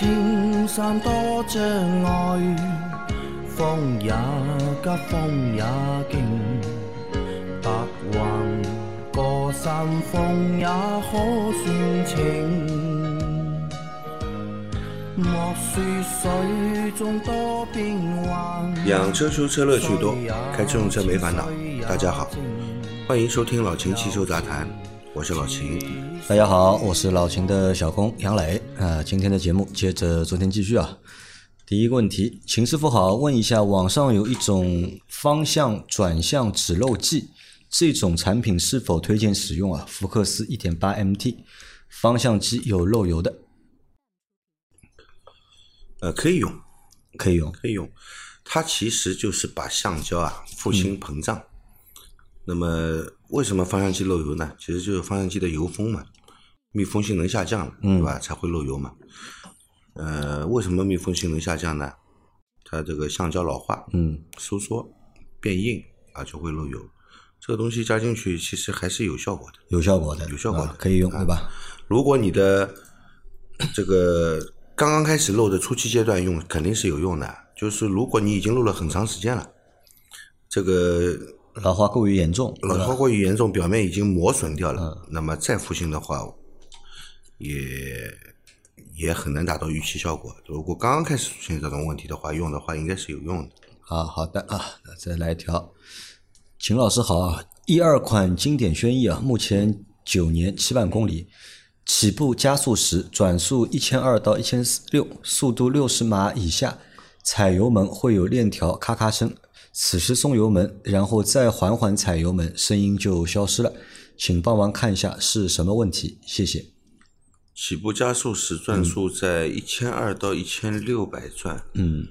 莫说青山多障碍，风也急，风也劲，白云过山峰也可算情。莫说水中多变幻，养车修车乐趣多，开乘用车没烦恼。大家好，欢迎收听老秦汽修杂谈，我是老秦。大家好，我是老秦的小工杨磊啊。今天的节目接着昨天继续啊。第一个问题，秦师傅好，问一下，网上有一种方向转向止漏剂，这种产品是否推荐使用啊？福克斯一点八 MT 方向机有漏油的，呃，可以用，可以用。可以用。它其实就是把橡胶啊复兴膨胀。那么为什么方向机漏油呢？其实就是方向机的油封嘛，密封性能下降了，对吧？才会漏油嘛。呃，为什么密封性能下降呢？它这个橡胶老化，嗯，收缩变硬啊，就会漏油。这个东西加进去，其实还是有效果的。有效果的，有效果的啊可以用，对吧？如果你的 这个刚刚开始漏的初期阶段用，肯定是有用的。就是如果你已经漏了很长时间了，这个老化过于严重，老化过于严重，表面已经磨损掉了，那么再复兴的话，也也很难达到预期效果。如果刚刚开始出现这种问题的话，用的话应该是有用的。好，好的啊，那再来一条。秦老师好啊，一二款经典轩逸啊，目前九年七万公里，起步加速时转速一千二到一千六，速度六十码以下，踩油门会有链条咔咔声，此时松油门，然后再缓缓踩油门，声音就消失了，请帮忙看一下是什么问题，谢谢。起步加速时转速在一千二到一千六百转，嗯，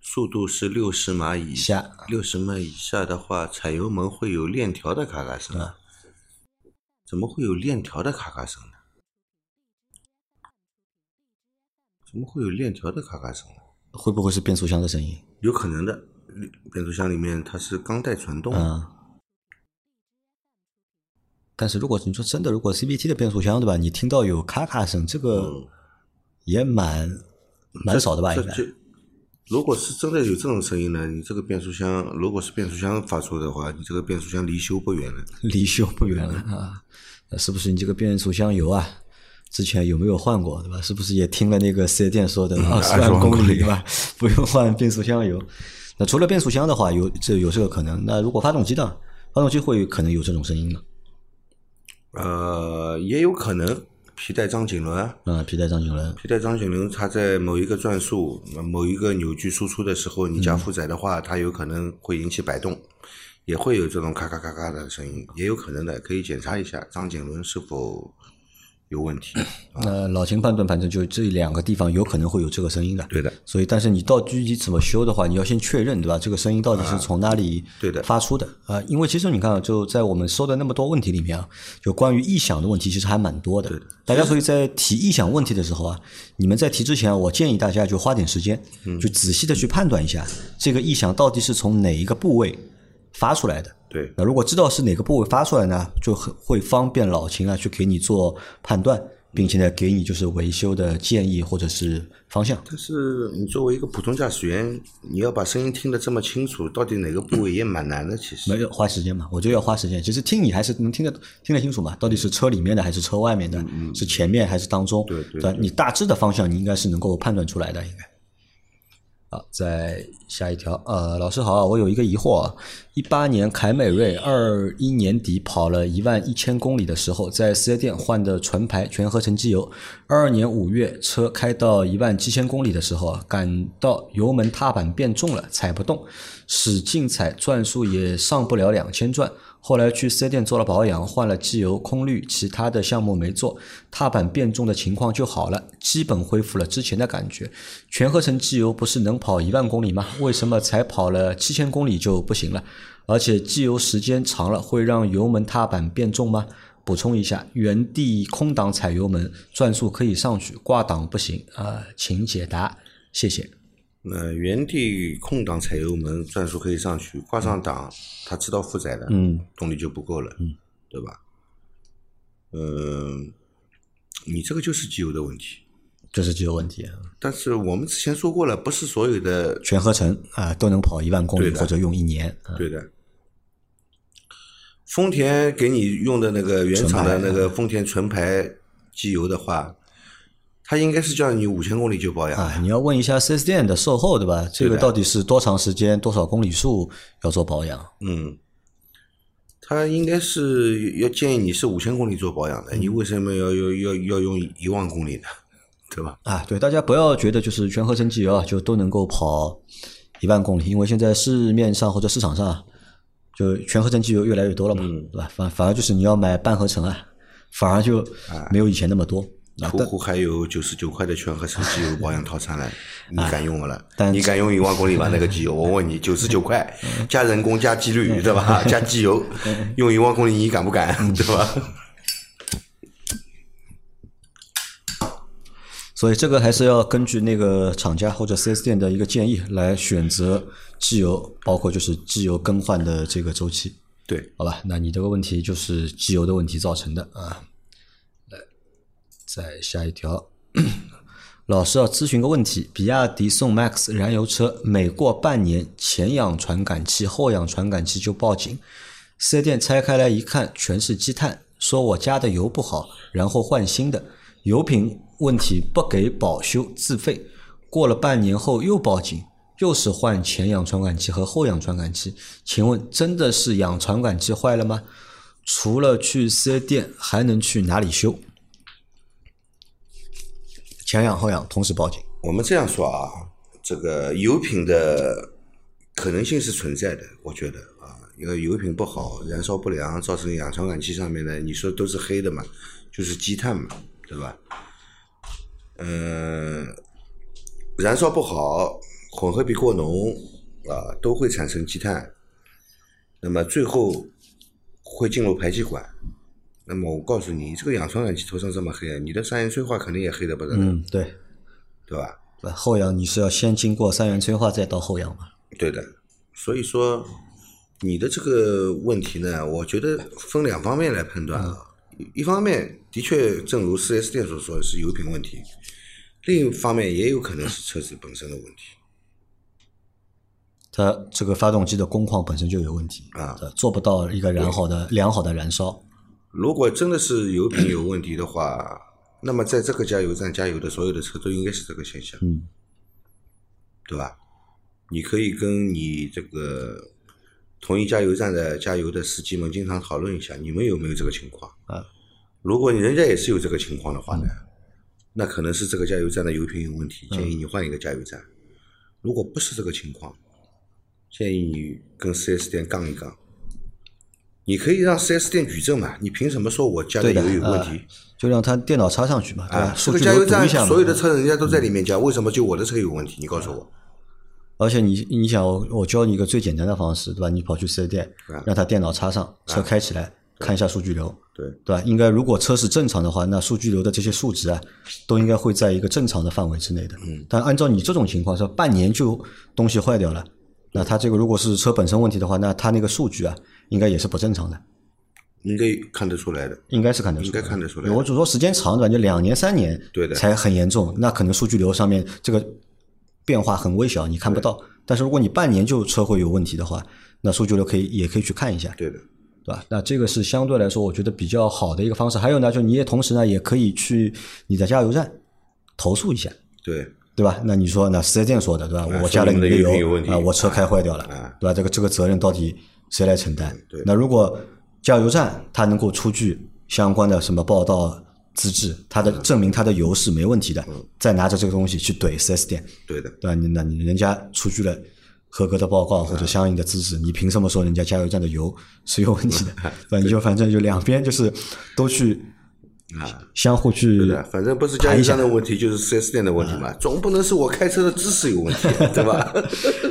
速度是六十码以下，六十码以下的话，踩油门会有链条的咔咔声。啊怎么会有链条的咔咔声呢？怎么会有链条的咔咔声呢？会不会是变速箱的声音？有可能的，变速箱里面它是钢带传动，嗯。但是如果你说真的，如果 CVT 的变速箱对吧？你听到有咔咔声，这个也蛮蛮少的吧？应该这就如果是真的有这种声音呢，你这个变速箱如果是变速箱发出的话，你这个变速箱离修不远了。离修不远了啊。是不是你这个变速箱油啊？之前有没有换过对吧？是不是也听了那个四 S 店说的二十20万万公里对吧？不用换变速箱油。那除了变速箱的话，有这有这个可能。那如果发动机呢？发动机会可能有这种声音吗？呃，也有可能皮带张紧轮啊，啊，皮带张紧轮，皮带张紧轮它在某一个转速、呃某一个扭矩输出的时候，你加负载的话，它有可能会引起摆动，也会有这种咔咔咔咔的声音，也有可能的，可以检查一下张紧轮是否有问题。那老秦判断，反正就这两个地方有可能会有这个声音的。对的，所以，但是你到具体怎么修的话，你要先确认，对吧？这个声音到底是从哪里对的发出的啊、因为其实你看啊，就在我们收的那么多问题里面啊，就关于异响的问题其实还蛮多的。大家所以在提异响问题的时候啊，你们在提之前啊，我建议大家就花点时间，就仔细的去判断一下这个异响到底是从哪一个部位发出来的。对，那如果知道是哪个部位发出来呢，就很会方便老秦啊去给你做判断，并且呢给你就是维修的建议或者是方向。但是你作为一个普通驾驶员，你要把声音听得这么清楚，到底哪个部位也蛮难的。其实没有花时间嘛，我就要花时间。其实听你还是能听得听得清楚嘛，到底是车里面的还是车外面的，是前面还是当中，对对吧？你大致的方向你应该是能够判断出来的，应该。好，再下一条，呃，老师好，我有一个疑惑啊，一八年凯美瑞二一年底跑了一万一千公里的时候，在四 S 店换的纯排全合成机油，二二年五月车开到一万七千公里的时候啊，感到油门踏板变重了，踩不动，使劲踩，转速也上不了两千转。后来去四 S 店做了保养，换了机油、空滤，其他的项目没做，踏板变重的情况就好了，基本恢复了之前的感觉。全合成机油不是能跑一万公里吗？为什么才跑了七千公里就不行了？而且机油时间长了会让油门踏板变重吗？补充一下，原地空档踩油门，转速可以上去，挂档不行啊、请解答，谢谢。那原地空档踩油门，转速可以上去，挂上档，它知道负载了，嗯，动力就不够了，对吧？嗯，你这个就是机油的问题，这是机油问题。但是我们之前说过了，不是所有的全合成啊、都能跑一万公里或者用一年。啊对的。丰田给你用的那个原厂的那个丰田纯牌机油的话，它应该是叫你五千公里就保养。啊，你要问一下 4S 店的售后，对吧？这个到底是多长时间、多少公里数要做保养？嗯，他应该是要建议你是五千公里做保养的，你为什么要要要要用一万公里呢？对吧？啊，对，大家不要觉得就是全合成机油啊，就都能够跑一万公里，因为现在市面上或者市场上啊，就全合成机油越来越多了嘛，嗯对吧？反反而就是你要买半合成啊，反而就没有以前那么多。啊，但途虎还有九十九块的全合成机油保养套餐呢，你敢用不了？但你敢用一万公里吧？那个机油，我问你，九十九块加人工加机滤，对吧？加机油，用一万公里你敢不敢？对吧？所以这个还是要根据那个厂家或者 4S 店的一个建议来选择机油，包括就是机油更换的这个周期。对，好吧，那你这个问题就是机油的问题造成的啊。再下一条，老师要咨询个问题：比亚迪宋 MAX 燃油车每过半年，前氧传感器、后氧传感器就报警。四 S 店拆开来一看，全是积碳，说我加的油不好，然后换新的，油品问题不给保修，自费。过了半年后又报警，又是换前氧传感器和后氧传感器。请问真的是氧传感器坏了吗？除了去四 S 店，还能去哪里修？前氧后氧同时报警。我们这样说啊，这个油品的可能性是存在的，我觉得啊，因为油品不好，燃烧不良，造成氧传感器上面呢，你说都是黑的嘛，就是积碳嘛，对吧？嗯、燃烧不好，混合比过浓啊，都会产生积碳，那么最后会进入排气管。那么我告诉你，这个氧传感器头上这么黑，你的三元催化肯定也黑的不得了，嗯，对。对吧？呃后氧你是要先经过三元催化再到后氧嘛？对的，所以说你的这个问题呢，我觉得分两方面来判断啊。一一方面的确，正如四 S 店所说的是油品问题，另一方面也有可能是车子本身的问题。它这个发动机的工况本身就有问题啊呃做不到一个良好的良好的燃烧。如果真的是油品有问题的话，那么在这个加油站加油的所有的车都应该是这个现象，嗯，对吧？你可以跟你这个同一加油站的加油的司机们经常讨论一下，你们有没有这个情况？啊，如果人家也是有这个情况的话呢，那可能是这个加油站的油品有问题，建议你换一个加油站。如果不是这个情况，建议你跟 4S 店杠一杠。你可以让 4S 店举证嘛？你凭什么说我加的油有问啊题？就让他电脑插上去嘛，对吧？啊，这数据个加油站流读一下嘛。所有的车人家都在里面加，为什么就我的车有问题？你告诉我。而且你你想，我我教你一个最简单的方式，对吧？你跑去四 S 店，让他电脑插上，车开起来，看一下数据流，对对吧？应该如果车是正常的话，那数据流的这些数值啊，都应该会在一个正常的范围之内的。嗯。但按照你这种情况，说半年就东西坏掉了，那他这个如果是车本身问题的话，那他那个数据啊，应该也是不正常的，应该看得出来的。应该是看得出应来的。该看得出来我只说时间长，对吧？就两年三年，对的才很严重，那可能数据流上面这个变化很微小，你看不到。但是如果你半年就车会有问题的话，那数据流可以也可以去看一下，对的，对吧？那这个是相对来说我觉得比较好的一个方式。还有呢，就你也同时呢也可以去你的加油站投诉一下，对对吧？那你说那四 S 店说的对吧？啊我加了你的油啊，我车开坏掉了啊，对吧？这个这个责任到底谁来承担对？那如果加油站它能够出具相关的什么报道资质，它的证明它的油是没问题的，嗯再拿着这个东西去怼四 S 店，对的，对吧？你那你人家出具了合格的报告或者相应的资质，你凭什么说人家加油站的油是有问题的？对吧？你就反正就两边就是都去啊，相互去对的，反正不是加油站的问题，就是四 S 店的问题嘛，总不能是我开车的姿势有问题，对吧？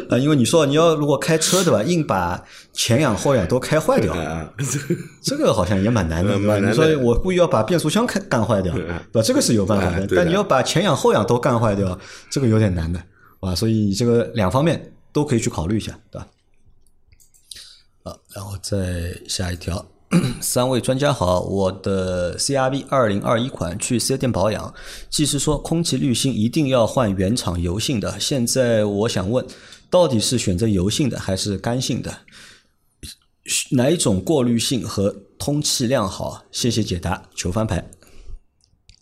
啊，因为你说你要如果开车对吧，硬把前氧后氧都开坏掉，啊，这个好像也蛮难的，对吧？嗯蛮难的。你说我故意要把变速箱开干坏掉，对吧？这个是有办法的，啊的但你要把前氧后氧都干坏掉，这个有点难的，啊，所以你这个两方面都可以去考虑一下，对吧？好，然后再下一条，三位专家好，我的 CRV 二零二一款去四 S 店保养，技师说空气滤芯一定要换原厂油性的。现在我想问，到底是选择油性的还是干性的？哪一种过滤性和通气量好？谢谢解答，求翻牌。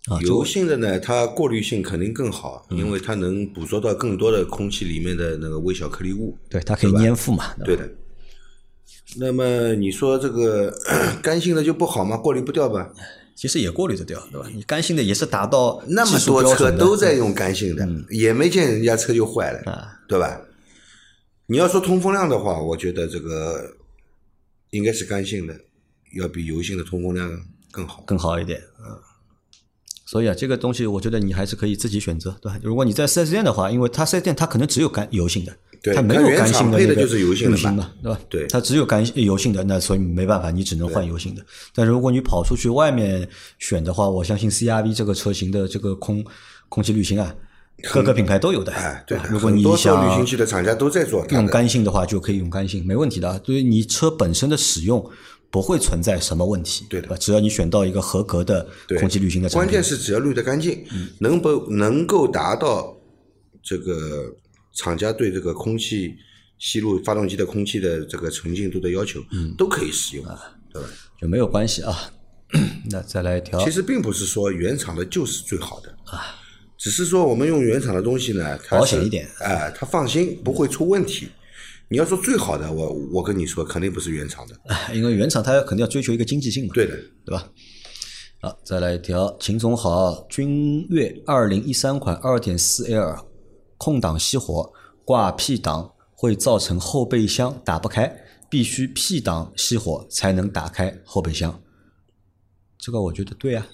啊，油性的呢，它过滤性肯定更好，因为它能捕捉到更多的空气里面的那个微小颗粒物。对它可以粘附嘛？对的。那么你说这个干性的就不好吗？过滤不掉吧？其实也过滤得掉，对吧？你干性的也是达到那么多车都在用干性的，也没见人家车就坏了，啊对吧？你要说通风量的话，我觉得这个应该是干性的，要比油性的通风量更好。更好一点，嗯。所以啊，这个东西我觉得你还是可以自己选择，对吧？如果你在四 S 店的话，因为它四 S 店它可能只有干油性的，对它没有干性的那个就是油性的嘛对吧？对它只有干油性的，那所以没办法，你只能换油性的。但如果你跑出去外面选的话，我相信 CRV 这个车型的这个空空气滤芯啊，各个品牌都有的。哎，对的，如果你很多做滤想芯器的厂家都在做用。干性的话，就可以用干性，没问题的啊。对于你车本身的使用，不会存在什么问题，对的吧？只要你选到一个合格的空气滤芯的产关，键是只要滤得干净，能不能够达到这个厂家对这个空气吸入发动机的空气的这个纯净度的要求，嗯都可以使用，对吧？就没有关系啊。那再来一条，其实并不是说原厂的就是最好的啊，只是说我们用原厂的东西呢，它保险一点哎、它放心不会出问题。你要说最好的，我我跟你说，肯定不是原厂的，哎因为原厂它肯定要追求一个经济性嘛，对的。对吧？好，再来一条，秦总好，君越二零一三款二点四 L 空档熄火挂 P 档会造成后备箱打不开，必须 P 档熄火才能打开后备箱。这个我觉得对啊，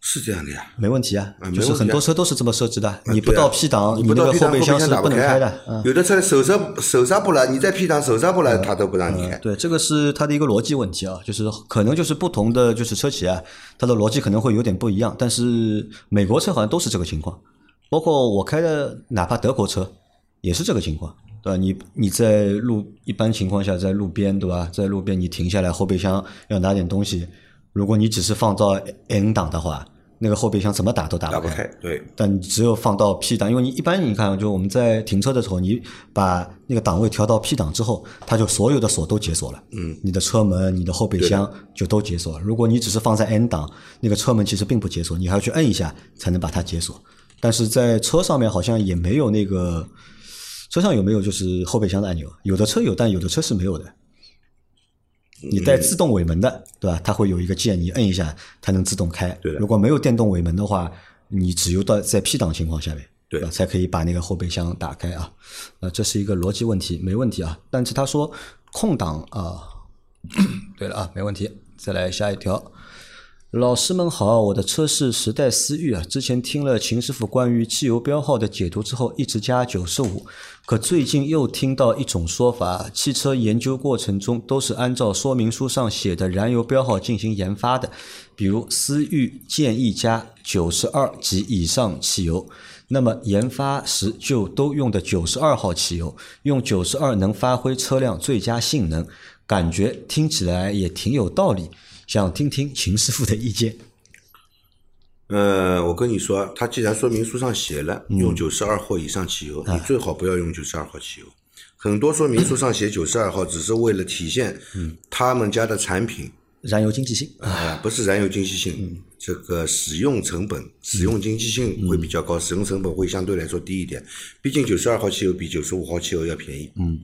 是这样的呀，没问题啊，啊就是很多车都是这么设置的，你不到 P 档，你那个后备箱是打不能开的。嗯。有的车手刹手刹不来，你在 P 档手刹不来，它都不让你开。对，这个是它的一个逻辑问题啊，就是可能就是不同的就是车企啊，它的逻辑可能会有点不一样，但是美国车好像都是这个情况，包括我开的哪怕德国车也是这个情况，对吧？你你在路一般情况下在路边对吧，在路边你停下来后备箱要拿点东西，如果你只是放到 N 档的话，那个后备箱怎么打都打不开。不开，对，但你只有放到 P 档，因为你一般你看，就我们在停车的时候，你把那个档位调到 P 档之后，它就所有的锁都解锁了。嗯，你的车门、你的后备箱就都解锁了。如果你只是放在 N 档，那个车门其实并不解锁，你还要去摁一下才能把它解锁。但是在车上面好像也没有那个，车上有没有就是后备箱的按钮？有的车有，但有的车是没有的。你带自动尾门的，对吧？它会有一个键，你摁一下，它能自动开。对的如果没有电动尾门的话，你只有到在 P 档情况下面，对吧？才可以把那个后备箱打开啊。那这是一个逻辑问题，没问题啊。但是他说空档啊，对了啊，没问题。再来下一条。老师们好，我的车是时代思域啊。之前听了秦师傅关于汽油标号的解读之后，一直加九十五。可最近又听到一种说法，汽车研究过程中都是按照说明书上写的燃油标号进行研发的，比如思域建议加九十二及以上汽油。那么研发时就都用的九十二号汽油，用九十二能发挥车辆最佳性能，感觉听起来也挺有道理。想听听秦师傅的意见。呃，我跟你说，他既然说明书上写了用九十二号以上汽油，你最好不要用九十二号汽油。很多说明书上写九十二号，只是为了体现他们家的产品燃油经济性啊、不是燃油经济性，这个使用成本、使用经济性会比较高，使用成本会相对来说低一点。毕竟九十二号汽油比九十五号汽油要便宜，嗯，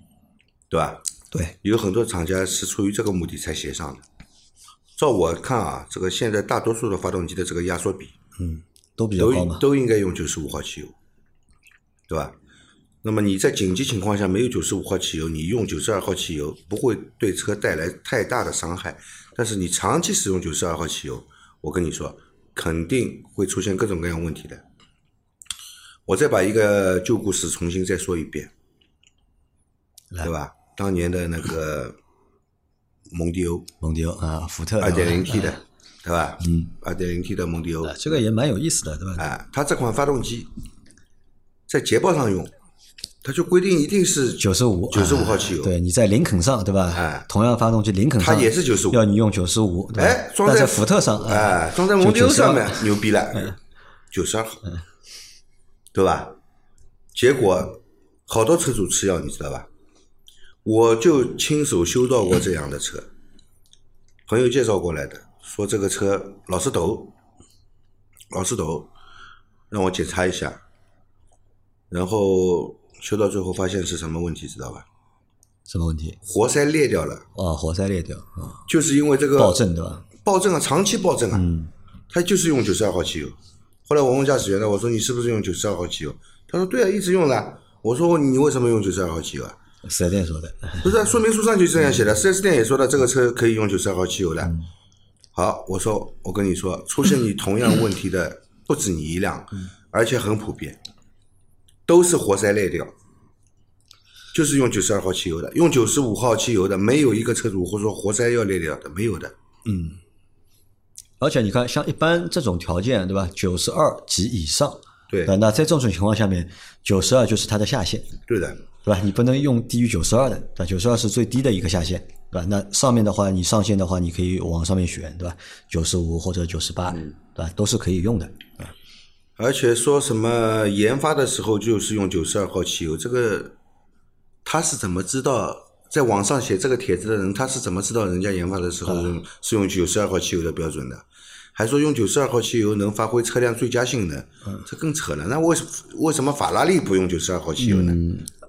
对吧？对，有很多厂家是出于这个目的才写上的。照我看啊，这个现在大多数的发动机的这个压缩比嗯都比较都高嘛。都应该用九十五号汽油，对吧？那么你在紧急情况下没有九十五号汽油，你用九十二号汽油不会对车带来太大的伤害，但是你长期使用九十二号汽油，我跟你说，肯定会出现各种各样问题的。我再把一个旧故事重新再说一遍，对吧？当年的那个蒙迪欧。蒙迪欧啊，福特二点零 T 的，对吧？嗯，二点零 T 的蒙迪欧。啊，这个也蛮有意思的，对吧？啊，它这款发动机在捷豹上用它就规定一定是九十五，九十五号汽油。对，你在林肯上，对吧？哎同样发动机林肯上它也是九十五。要你用九十五，哎，装在在福特上，哎，装在蒙迪欧上面牛逼了，九十二号，对吧？结果好多车主吃药，你知道吧？我就亲手修到过这样的车，朋友介绍过来的，说这个车老是抖，老是抖，让我检查一下，然后修到最后发现是什么问题，知道吧？什么问题？活塞裂掉了，哦，活塞裂掉啊，就是因为这个爆震对吧？爆震啊，长期爆震啊，他就是用九十二号汽油。后来我问驾驶员呢，我说你是不是用九十二号汽油？他说对啊，一直用的。我说你为什么用九十二号汽油啊？四 S 店说的，不是啊、说明书上就这样写的，4 S 店也说的这个车可以用九十二号汽油的。好，我说我跟你说，出现你同样问题的不止你一辆，而且很普遍，都是活塞裂掉，就是用九十二号汽油的，用九十五号汽油的没有一个车主会说活塞要裂掉的，没有的。嗯。而且你看，像一般这种条件，对吧？九十二及以上，对。那在这种情况下面，九十二就是它的下限，对的，对吧？你不能用低于九十二的，对吧？九十二是最低的一个下限，对吧？那上面的话，你上限的话，你可以往上面选，对吧？九十五或者九十八，对吧？都是可以用的。而且说什么研发的时候就是用九十二号汽油，这个他是怎么知道？在网上写这个帖子的人，他是怎么知道人家研发的时候是用九十二号汽油的标准的？还说用九十二号汽油能发挥车辆最佳性能，这更扯了。那为什为什么法拉利不用九十二号汽油呢？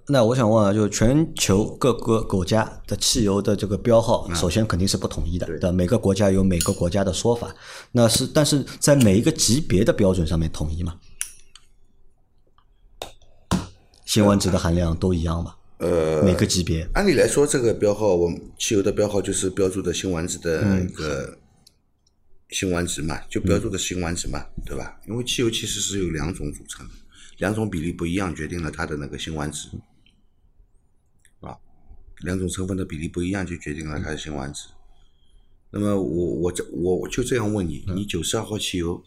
那我想问啊，就是全球各个国家的汽油的这个标号，首先肯定是不统一的，对吧？每个国家有每个国家的说法，那是但是在每一个级别的标准上面统一嘛？辛烷值的含量都一样嘛？呃，每个级别按理来说，这个标号，我们汽油的标号就是标注的辛烷值的一个辛烷值嘛，就标注的辛烷值嘛，对吧？因为汽油其实是由两种组成的，两种比例不一样，决定了它的那个辛烷值，啊，两种成分的比例不一样，就决定了它的辛烷值。那么我我这我我就这样问你，你九十二号汽油，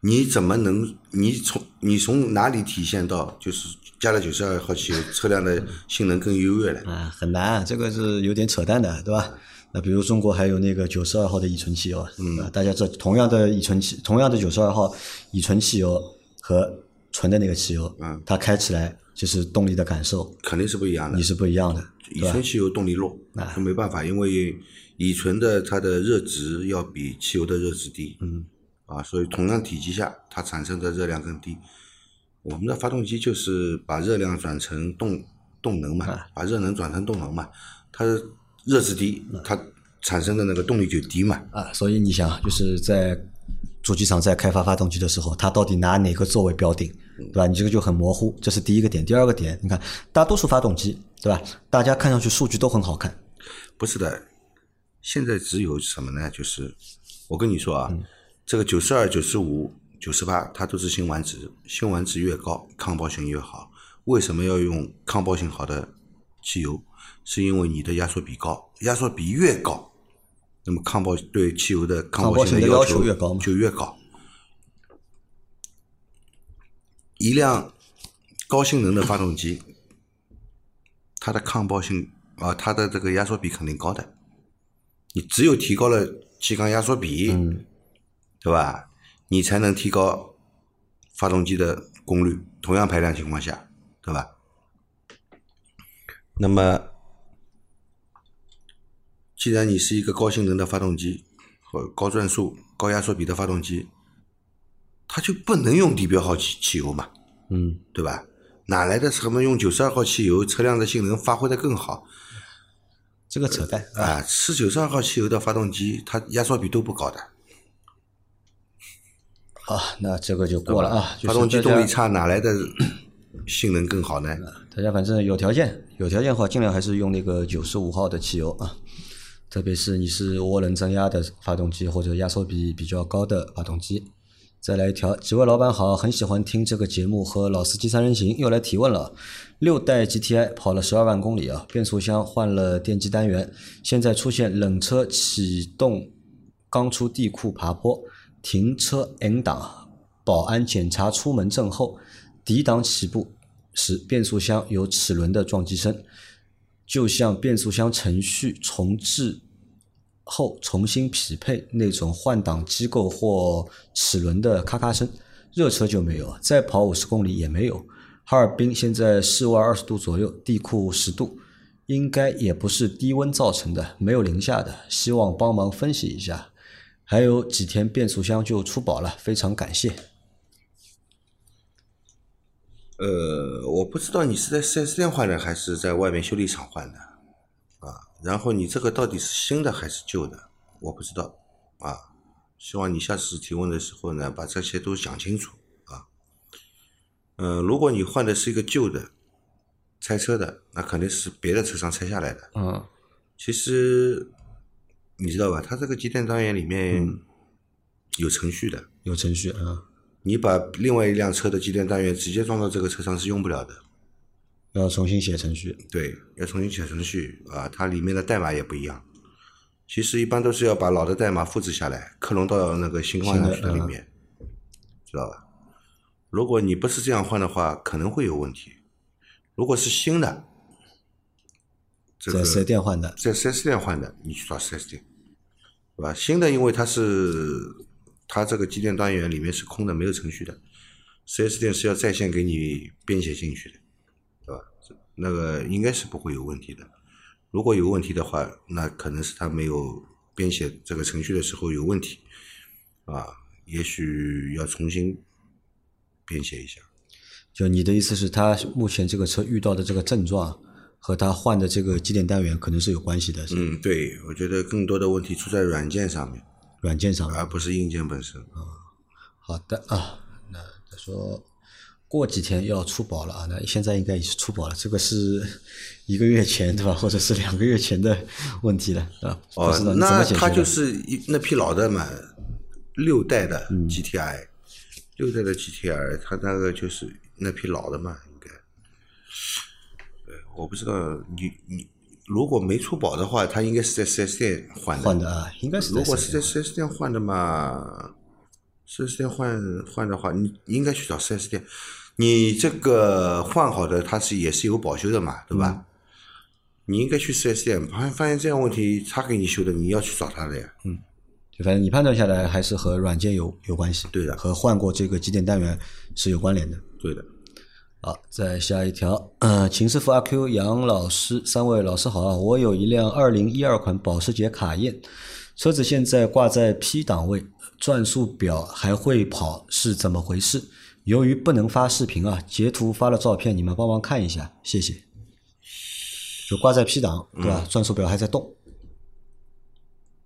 你怎么能你从你从哪里体现到就是加了九十二号汽油，车辆的性能更优越了？啊，很难，这个是有点扯淡的，对吧？那比如中国还有那个九十二号的乙醇汽油啊，嗯，大家知道同样的乙醇汽，同样的九十二号乙醇汽油和纯的那个汽油，嗯，它开起来就是动力的感受，肯定是不一样的。你。是不一样的，乙醇汽油动力弱，那没办法，因为乙醇的它的热值要比汽油的热值低，嗯，啊，所以同样体积下，它产生的热量更低。我们的发动机就是把热量转成动动能嘛，啊。把热能转成动能嘛，它热值低，它产生的那个动力就低嘛。啊，所以你想，就是在主机厂在开发发动机的时候，它到底拿哪个作为标定，对吧？你这个就很模糊，这是第一个点。第二个点，你看大多数发动机，对吧？大家看上去数据都很好看，不是的，现在只有什么呢？就是我跟你说啊，这个九十二、九十五、九十八，它都是辛烷值，辛烷值越高，抗爆性越好。为什么要用抗爆性好的汽油？是因为你的压缩比高，压缩比越高，那么抗爆对汽油的抗爆性的要要求越高就越高。一辆高性能的发动机，它的抗爆性啊，它的这个压缩比肯定高的。你只有提高了气缸压缩比，嗯对吧？你才能提高发动机的功率，同样排量情况下，对吧？那么，既然你是一个高性能的发动机和高转速、高压缩比的发动机，它就不能用地标号汽汽油嘛，嗯，对吧？哪来的什么用九十二号汽油，车辆的性能发挥的更好？这个扯淡。啊，是九十二号汽油的发动机，它压缩比都不高的，好，那这个就过了啊。发动机动力差，哪来的性能更好呢？大家反正有条件，有条件的话，尽量还是用那个九十五号的汽油啊。特别是你是涡轮增压的发动机或者压缩比比较高的发动机。再来一条，几位老板好，很喜欢听这个节目和老司机三人行，又来提问了。六代 GTI 跑了十二万公里啊，变速箱换了电机单元，现在出现冷车启动刚出地库爬坡，停车 N 档，保安检查出门证后，D 档起步时变速箱有齿轮的撞击声，就像变速箱程序重置后重新匹配那种换挡机构或齿轮的咔咔声。热车就没有，再跑五十公里也没有。哈尔滨现在室外二十度左右，地库十度，应该也不是低温造成的，没有零下的。希望帮忙分析一下。还有几天变速箱就出保了，非常感谢。呃，我不知道你是在四 S 店换的，还是在外面修理厂换的？然后你这个到底是新的还是旧的？我不知道啊。希望你下次提问的时候呢，把这些都讲清楚啊。嗯，如果你换的是一个旧的拆车的，那肯定是别的车商拆下来的。嗯，其实你知道吧？它这个机电单元里面有程序的，有程序啊。你把另外一辆车的机电单元直接装到这个车上是用不了的，要重新写程序。对，要重新写程序啊，它里面的代码也不一样。其实一般都是要把老的代码复制下来，克隆到那个新换上去的里面，知道吧？如果你不是这样换的话，可能会有问题。如果是新的，这个在四 S 店换的，在四 S 店换的，你去找四 S 店，对吧？新的，因为它是。它这个机电单元里面是空的，没有程序的。四 S 店是要在线给你编写进去的，对吧？那个应该是不会有问题的。如果有问题的话，那可能是他没有编写这个程序的时候有问题，啊，也许要重新编写一下。就你的意思是，他目前这个车遇到的这个症状和他换的这个机电单元可能是有关系的。嗯，对，我觉得更多的问题出在软件上面。软件上，而不是硬件本身啊。好的啊，那他说过几天要出保了啊，那现在应该已经出保了。这个是一个月前对吧，或者是两个月前的问题了啊。哦，那他就是一那批老的嘛，六代的 GTI，六代的 GTI，他那个就是那批老的嘛，应该。对，我不知道你你。如果没出保的话，他应该是在四 S 店换的。换的啊，应该是。如果是在四 S 店换的嘛，四 S 店换换的话，你应该去找四 S 店。你这个换好的，它是也是有保修的嘛，对吧？你应该去四 S 店，发现发现这样问题，他给你修的，你要去找他的呀。嗯，就反正你判断下来，还是和软件有有关系。对的，和换过这个机电单元是有关联的。对的。好，再下一条。嗯，秦师傅、阿 Q、杨老师三位老师好啊！我有一辆二零一二款保时捷卡宴，车子现在挂在 P 档位，转速表还会跑，是怎么回事？由于不能发视频啊，截图发了照片，你们帮忙看一下，谢谢。就挂在 P 档，对吧？转速表还在动。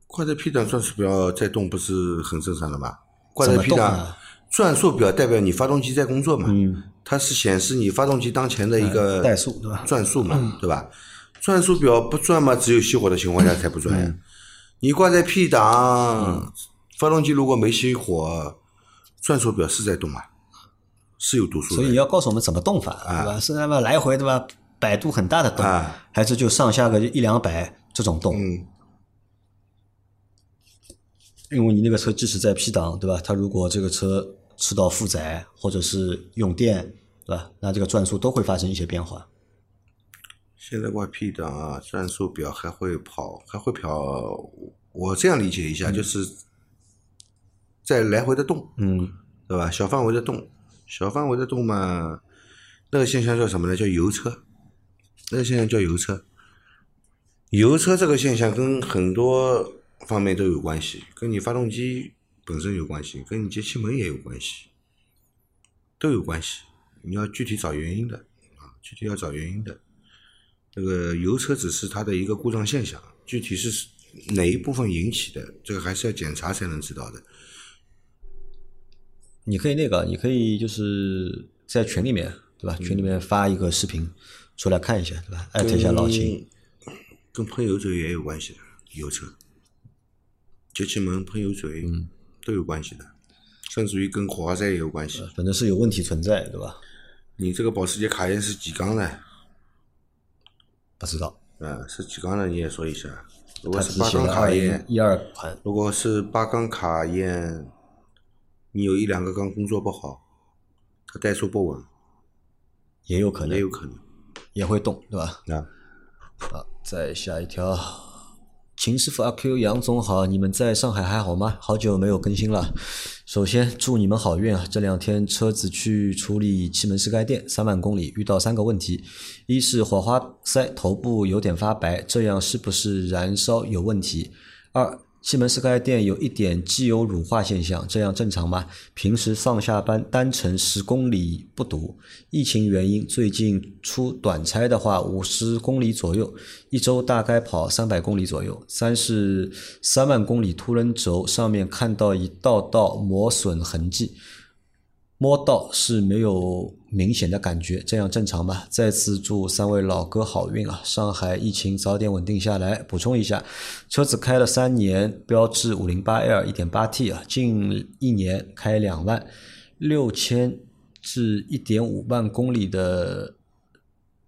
挂在 P 档，转速表在动，不是很正常的吗？挂在 P 档。转速表代表你发动机在工作嘛？嗯，它是显示你发动机当前的一个怠速对吧？转速嘛，对吧？转速表不转嘛，只有熄火的情况下才不转呀。你挂在 P 档，发动机如果没熄火，转速表是在动啊，是有读数。所以你要告诉我们怎么动法，对吧？是那么来回对吧？摆度很大的动，还是就上下个一两百这种动？嗯。因为你那个车即使在 P 档，对吧？它如果这个车吃到负载或者是用电，对吧？那这个转速都会发生一些变化。现在挂 P 档啊，转速表还会跑，还会跑。我这样理解一下，就是在来回的动，嗯，对吧？小范围的动，小范围的动嘛，那个现象叫什么呢？叫油车。那个现象叫油车。油车这个现象跟很多方面都有关系，跟你发动机。本身有关系，跟你节气门也有关系，都有关系。你要具体找原因的啊，具体要找原因的。这个油车只是它的一个故障现象，具体是哪一部分引起的，这个还是要检查才能知道的。你可以那个，你可以就是在群里面，对吧？群里面发一个视频出来看一下，对吧？艾特一下老秦。跟喷油嘴也有关系的，油车节气门喷油嘴。嗯。都有关系的，甚至于跟火花塞也有关系。反正是有问题存在，对吧？你这个保时捷卡宴是几缸的？不知道。嗯，是几缸的？你也说一下。如果是八缸卡宴，一二款。如果是八缸卡宴，你有一两个缸工作不好，它怠速不稳，也有可能也有可能也会动，对吧？啊。好，再下一条，秦师傅阿 Q 杨总好，你们在上海还好吗？好久没有更新了。首先祝你们好运啊！这两天车子去处理气门室盖垫，三万公里遇到三个问题：一是火花塞头部有点发白，这样是不是燃烧有问题？二气门室盖垫有一点机油乳化现象，这样正常吗？平时上下班单程十公里不堵，疫情原因最近出短差的话五十公里左右，一周大概跑三百公里左右。三是三万公里凸轮轴上面看到一道道磨损痕迹。摸到是没有明显的感觉，这样正常吗？再次祝三位老哥好运啊！上海疫情早点稳定下来。补充一下，车子开了三年，标致五零八 L 一点八 T 啊，近一年开两万六千至一点五万公里的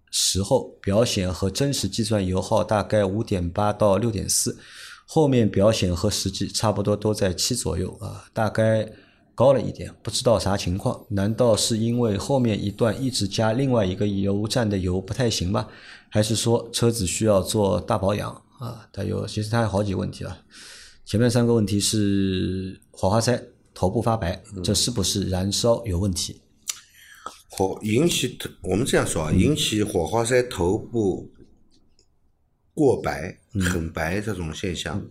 时候，表显和真实计算油耗大概五点八到六点四，后面表显和实际差不多都在七左右啊，大概。高了一点，不知道啥情况？难道是因为后面一段一直加另外一个油站的油不太行吗？还是说车子需要做大保养啊？它有，其实它有好几个问题啊。前面三个问题是火花塞头部发白，这是不是燃烧有问题？火引起我们这样说啊，引起火花塞头部过白、很白这种现象。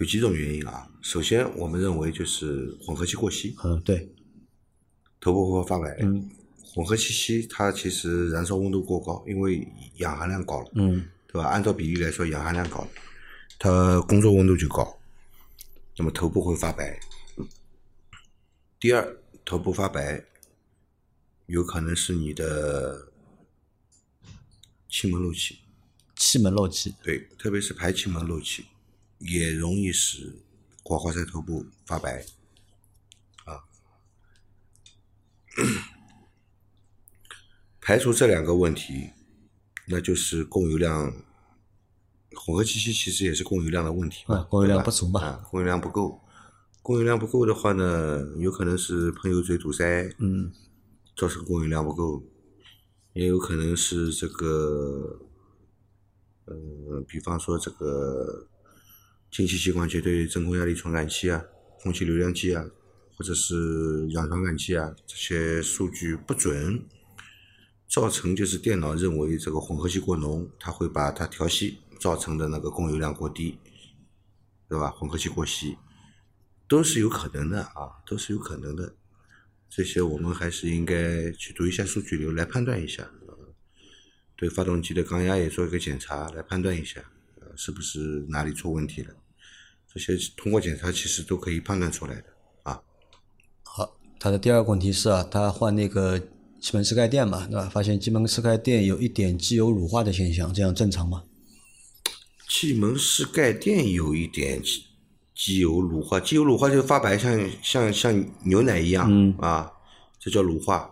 有几种原因啊？首先，我们认为就是混合气过稀。嗯，对。头部会发白。嗯。混合气稀，它其实燃烧温度过高，因为氧含量高了。嗯。对吧？按照比例来说，氧含量高了，它工作温度就高，那么头部会发白。第二，头部发白，有可能是你的气门漏气。气门漏气。对，特别是排气门漏气。也容易使火花塞头部发白，啊，排除这两个问题，那就是供油量，混合气息其实也是供油量的问题，啊，供油量不足嘛，供油量不够，供油量不够的话呢，有可能是喷油嘴堵塞，嗯，造成供油量不够，也有可能是这个，呃，比方说这个。进气气管绝对真空压力传感器啊，空气流量计啊，或者是氧传感器啊，这些数据不准，造成就是电脑认为这个混合气过浓，它会把它调稀，造成的那个供油量过低，对吧？混合气过稀都是有可能的啊，都是有可能的。这些我们还是应该去读一下数据流来判断一下，对发动机的缸压也做一个检查来判断一下，呃，是不是哪里出问题了。这些通过检查其实都可以判断出来的啊。好，他的第二个问题是啊，他换那个气门室盖垫嘛，对吧？发现气门室盖垫有一点机油乳化的现象，这样正常吗？气门室盖垫有一点机机油乳化，机油乳化就是发白，像像像牛奶一样啊，这叫乳化。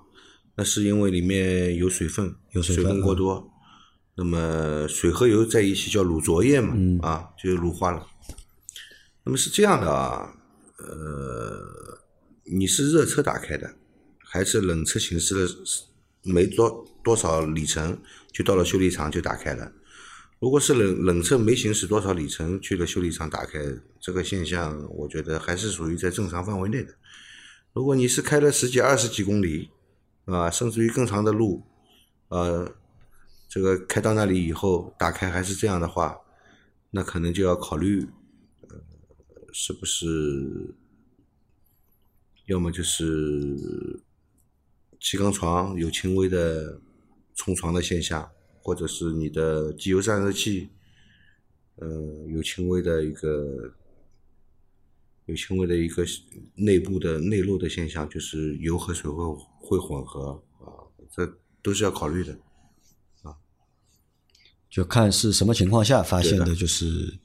那是因为里面有水分，有水分过多，那么水和油在一起叫乳浊液嘛，啊，就乳化了。那么是这样的啊，呃，你是热车打开的，还是冷车行驶了没多多少里程就到了修理厂就打开了？如果是冷冷车没行驶多少里程去了修理厂打开，这个现象我觉得还是属于在正常范围内的。如果你是开了十几二十几公里啊，甚至于更长的路，呃，这个开到那里以后打开还是这样的话，那可能就要考虑。是不是？要么就是气缸床有轻微的冲床的现象，或者是你的机油散热器，呃，有轻微的一个有轻微的一个内部的内漏的现象，就是油和水会会混合啊，这都是要考虑的啊。就看是什么情况下发现的，就是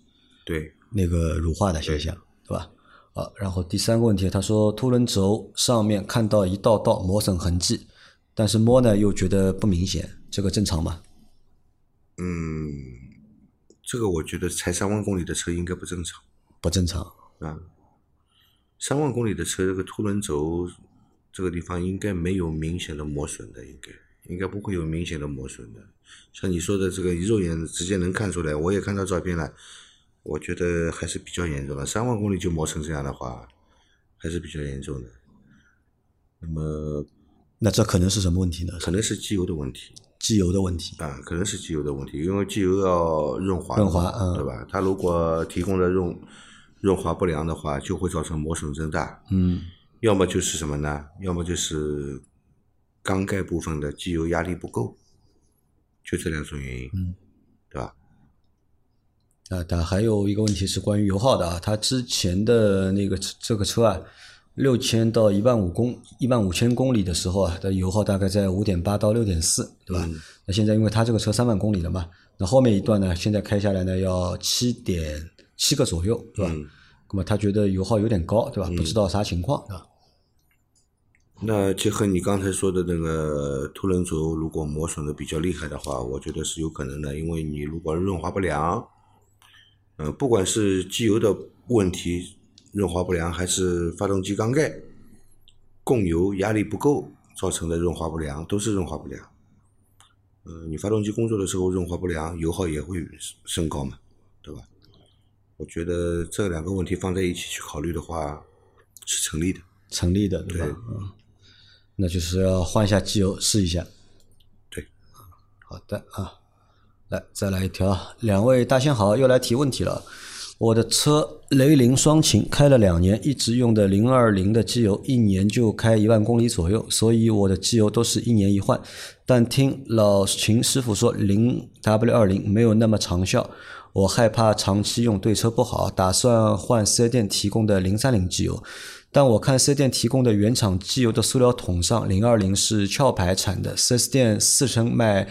对。那个乳化的现象，对吧？啊，然后第三个问题，他说凸轮轴上面看到一道道磨损痕迹，但是摸呢又觉得不明显，这个正常吗？嗯，这个我觉得才三万公里的车应该不正常，不正常啊。三万公里的车，这个凸轮轴这个地方应该没有明显的磨损的，应该应该不会有明显的磨损的。像你说的这个肉眼直接能看出来，我也看到照片了，我觉得还是比较严重的。三万公里就磨成这样的话，还是比较严重的。那么那这可能是什么问题呢？可能是机油的问题机油的问题。啊，可能是机油的问题，因为机油要润滑，润滑嗯对吧？它如果提供的润润滑不良的话，就会造成磨损增大。嗯要么就是什么呢？要么就是缸盖部分的机油压力不够，就这两种原因，嗯？啊，但还有一个问题是关于油耗的啊，它之前的那个这个车啊，六千到一万五公一万五千公里的时候啊，的油耗大概在五点八到六点四，对吧？嗯那现在因为它这个车三万公里了嘛，那后面一段呢，现在开下来呢要七点七个左右，对吧？嗯那么他觉得油耗有点高，对吧？不知道啥情况，对吧？那结合你刚才说的那个凸轮轴，如果磨损的比较厉害的话，我觉得是有可能的，因为你如果润滑不良，呃，不管是机油的问题润滑不良，还是发动机缸盖供油压力不够造成的润滑不良，都是润滑不良。呃，你发动机工作的时候润滑不良，油耗也会升高嘛，对吧？我觉得这两个问题放在一起去考虑的话，是成立的。成立的，对吧？对嗯，那就是要换一下机油试一下。对，好的啊，来再来一条，两位大仙好，又来提问题了。我的车雷凌双擎开了两年，一直用的零二零的机油，一年就开一万公里左右，所以我的机油都是一年一换。但听老秦师傅说，零 W 二零没有那么长效，我害怕长期用对车不好，打算换四 S 店提供的零三零机油。但我看四 S 店提供的原厂机油的塑料桶上，零二零是壳牌产的，四 S 店四升卖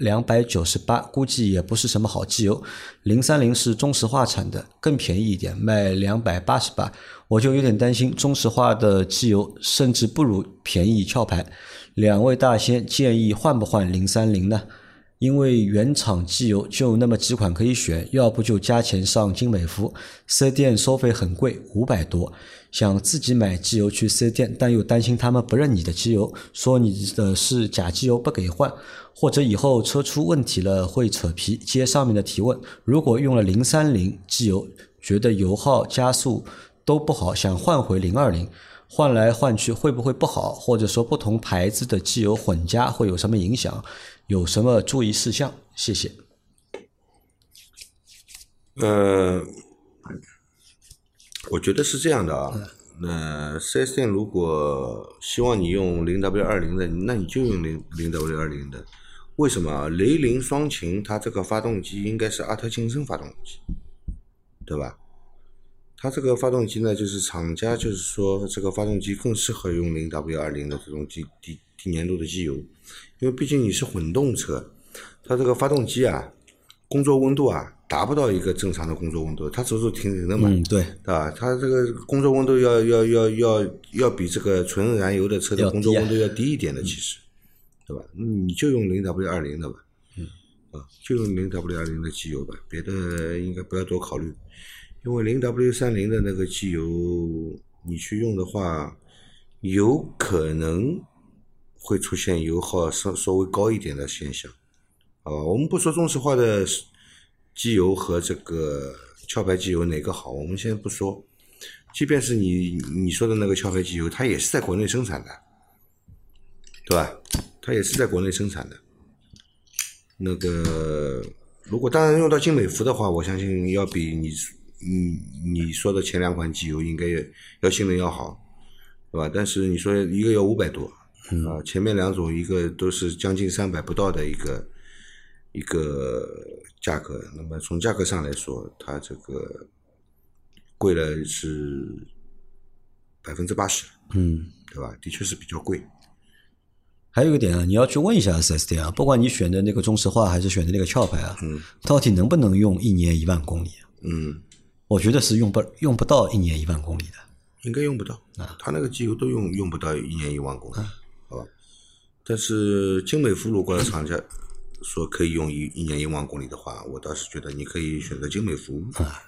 两百九十八，估计也不是什么好机油。零三零是中石化产的，更便宜一点，卖两百八十八。我就有点担心中石化的机油甚至不如便宜壳牌。两位大仙建议换不换零三零呢？因为原厂机油就那么几款可以选，要不就加钱上精美孚，四 S 店收费很贵，五百多。想自己买机油去四 S 店，但又担心他们不认你的机油，说你的是假机油不给换，或者以后车出问题了会扯皮。接上面的提问，如果用了零三零机油，觉得油耗、加速都不好，想换回零二零，换来换去会不会不好？或者说不同牌子的机油混加会有什么影响？有什么注意事项？谢谢。呃，我觉得是这样的啊。那四 S 店如果希望你用零 W 二零的，那你就用零零 W 二零的。为什么啊？雷凌双擎它这个发动机应该是阿特金森发动机，对吧？它这个发动机呢，就是厂家就是说这个发动机更适合用零 W 二零的这种低低低粘度的机油，因为毕竟你是混动车，它这个发动机啊，工作温度啊达不到一个正常的工作温度，它走走停停的嘛，嗯，对，对吧？它这个工作温度要要要要要比这个纯燃油的车的工作温度要低一点的，其实，对吧？你就用零 W 二零的吧，嗯，啊，就用零 W 二零的机油吧，别的应该不要多考虑，因为零 W 三零的那个机油你去用的话，有可能会出现油耗稍稍微高一点的现象，好吧？我们不说中石化的机油和这个壳牌机油哪个好，我们先不说。即便是你你说的那个壳牌机油，它也是在国内生产的，对吧？它也是在国内生产的。那个，如果当然用到精美孚的话，我相信要比你你你说的前两款机油应该要性能要好，对吧？但是你说一个要五百多，啊，前面两种一个都是将近三百不到的一个一个价格，那么从价格上来说，它这个贵了是百分之八十，嗯。对吧？的确是比较贵。还有一个点啊，你要去问一下四 S 店啊，不管你选的那个中石化还是选的那个壳牌啊，嗯到底能不能用一年一万公里啊？嗯，我觉得是用不用不到一年一万公里的。应该用不到啊，它那个机油都用用不到一年一万公里，好吧？但是精美孚如果厂家说可以用一一年一万公里的话，我倒是觉得你可以选择精美服务啊，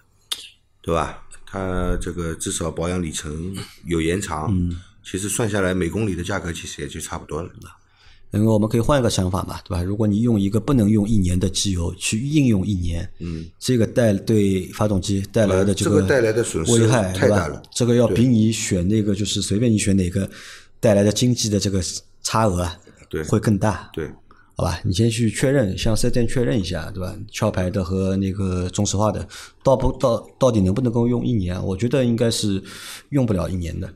对吧？它这个至少保养里程有延长，嗯。其实算下来每公里的价格其实也就差不多了。因为我们可以换一个想法嘛，对吧？如果你用一个不能用一年的机油去应用一年，嗯，这个带对发动机带来的呃这个个带来的损失危害太大了。这个要比你选那个就是随便你选哪个带来的经济的这个差额啊，对。会更大。对，好吧，你先去确认，向四 S 店确认一下，对吧？壳牌的和那个中石化的，到不到到底能不能够用一年？我觉得应该是用不了一年的，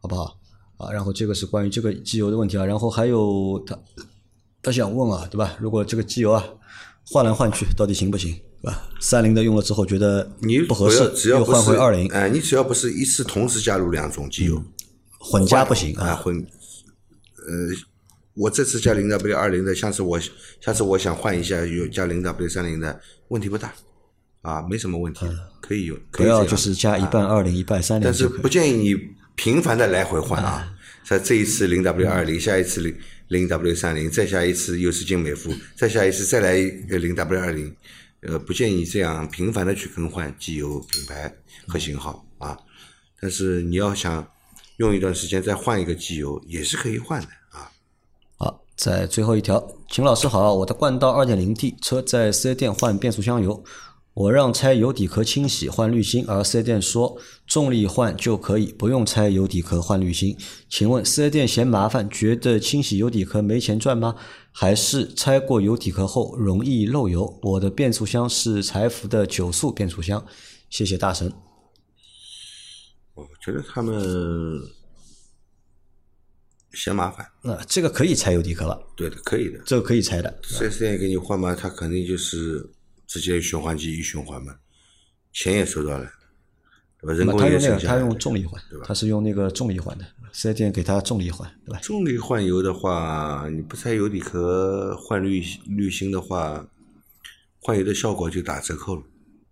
好不好？啊，然后这个是关于这个机油的问题啊，然后还有他他想问啊，对吧？如果这个机油啊换来换去，到底行不行？对吧？三菱的用了之后觉得你不合适，要只要又换回二零，哎，你只要不是一次同时加入两种机油，混加不行啊，啊。混，呃，我这次加零 W 二零的，下次我下次我想换一下有加零 W 三零的，问题不大，啊，没什么问题，可以用，可以要就是加一半二零，一半三零但是。不建议你频繁的来回换啊。在这一次零 W 二零，下一次零零 W 三零，再下一次又是金美孚，再下一次再来一个零 W 二零，呃，不建议这样频繁的去更换机油品牌和型号啊。但是你要想用一段时间再换一个机油，也是可以换的在最后一条，秦老师好，我的冠道 2.0T 车在四 S 店换变速箱油，我让拆油底壳清洗换滤芯，而四 S 店说重力换就可以，不用拆油底壳换滤芯。请问四 S 店嫌麻烦，觉得清洗油底壳没钱赚吗？还是拆过油底壳后容易漏油？我的变速箱是柴福的九速变速箱，谢谢大神。我觉得他们嫌麻烦，那、这个可以拆油底壳了，对的，可以的。这个可以拆的。四 S 店给你换嘛，他肯定就是直接循环机一循环嘛，钱也收到了，对吧？人工那他用那个，他。用重力换，对吧他是用那个重力换的，四 S 店给他重力换，对吧？重力换油的话，你不拆油底壳换滤滤芯的话，换油的效果就打折扣了。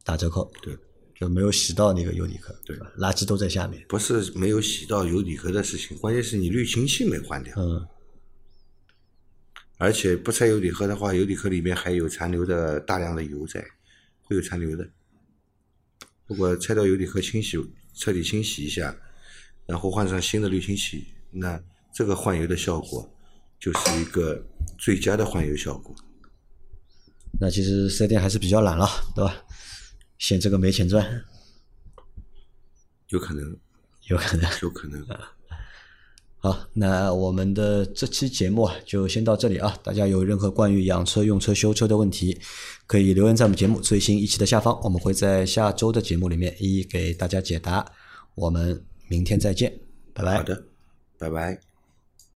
打折扣，对，就没有洗到那个油底壳，对吧？垃圾都在下面，不是没有洗到油底壳的事情，关键是你滤清器没换掉，嗯，而且不拆油底壳的话，油底壳里面还有残留的大量的油在，会有残留的。如果拆掉油底壳清洗，彻底清洗一下，然后换上新的滤清器，那这个换油的效果就是一个最佳的换油效果。那其实四 S 店还是比较懒了，对吧？嫌这个没钱赚，有可能，有可能。有可能。好，那我们的这期节目啊，就先到这里啊。大家有任何关于养车、用车、修车的问题，可以留言在我们节目最新一期的下方，我们会在下周的节目里面一一给大家解答。我们明天再见，拜拜。好的，拜拜。